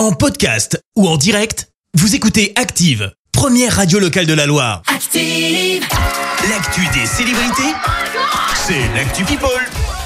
En podcast ou en direct, vous écoutez Active, première radio locale de la Loire. Active. L'actu des célébrités, c'est l'actu People.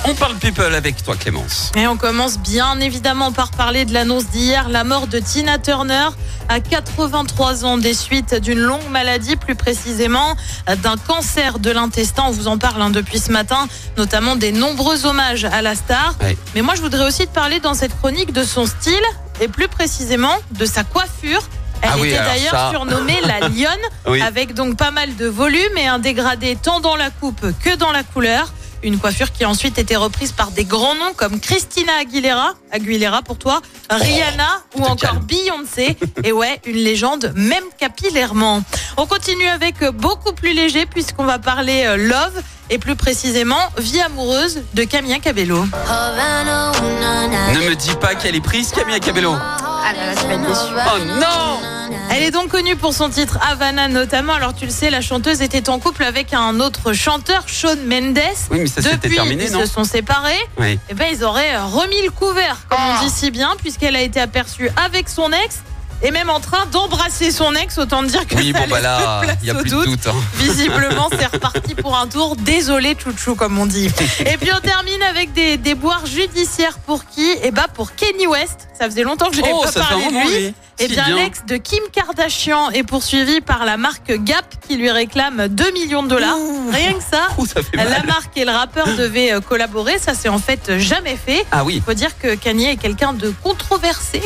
On parle people avec toi Clémence. Et on commence bien évidemment par parler de l'annonce d'hier, la mort de Tina Turner à 83 ans des suites d'une longue maladie, plus précisément d'un cancer de l'intestin. On vous en parle hein, depuis ce matin, notamment des nombreux hommages à la star. Ouais. Mais moi, je voudrais aussi te parler dans cette chronique de son style et plus précisément de sa coiffure. Elle Ah était d'ailleurs ça- surnommée la lionne, Oui. avec donc pas mal de volume et un dégradé tant dans la coupe que dans la couleur. Une coiffure qui a ensuite été reprise par des grands noms comme Christina Aguilera, Aguilera pour toi, Rihanna ou te encore calme. Beyoncé. Et ouais, une légende même capillairement. On continue avec beaucoup plus léger puisqu'on va parler euh, love et plus précisément vie amoureuse de Camilla Cabello. Ne me dis pas qu'elle est prise Camilla Cabello. Ah là là, tu vas être déçu. Oh non Elle est donc connue pour son titre Havana notamment. Alors tu le sais, la chanteuse était en couple avec un autre chanteur, Shawn Mendes. Oui mais ça Depuis, terminé ils non se sont séparés. Oui. Eh ben, ils auraient euh, remis le couvert, comme Ah. on dit si bien, puisqu'elle a été aperçue avec son ex et même en train d'embrasser son ex. Autant dire que Oui ça bon bah laisse là, peu de il y a place plus au de doute. doute. hein. Visiblement, c'est reparti pour un tour. Désolé, chouchou, comme on dit. Et puis on termine avec des, des boires judiciaires pour qui? Eh ben pour Kenny West. Ça faisait longtemps que je n'avais Oh pas parlé de lui. lui. Eh bien, l'ex de Kim Kardashian est poursuivi par la marque Gap qui lui réclame 2 millions de dollars. Rien que ça. Ouh, ça fait La marque et le rappeur devaient euh, collaborer. Ça, c'est en fait jamais fait. Ah oui, Il faut dire que Kanye est quelqu'un de controversé.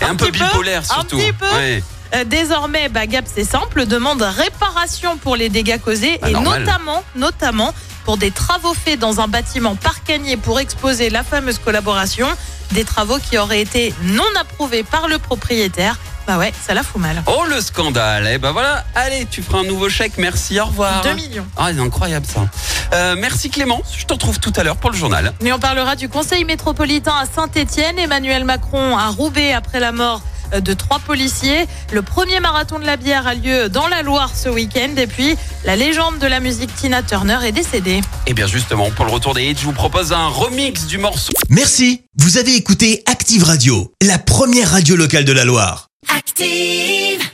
et un, peu bipolaire un surtout. petit peu. Ouais. Euh, désormais, bah, Gap, c'est simple, demande réparation pour les dégâts causés Bah, et normal. notamment, notamment pour des travaux faits dans un bâtiment par Kanye pour exposer la fameuse collaboration. Des travaux qui auraient été non approuvés par le propriétaire. Bah ouais, ça la fout mal. Oh le scandale. Eh ben voilà, allez, tu feras un nouveau chèque. Merci, au revoir. 2 millions. Ah, c'est incroyable ça. Euh, merci Clémence, je te retrouve tout à l'heure pour le journal. Et on parlera du Conseil métropolitain à Saint-Étienne. Emmanuel Macron a roubé après la mort de trois policiers. Le premier marathon de la bière a lieu dans la Loire ce week-end. Et puis, la légende de la musique Tina Turner est décédée. Et bien justement, pour le retour des hits, je vous propose un remix du morceau. Merci, vous avez écouté Active Radio, la première radio locale de la Loire. Active.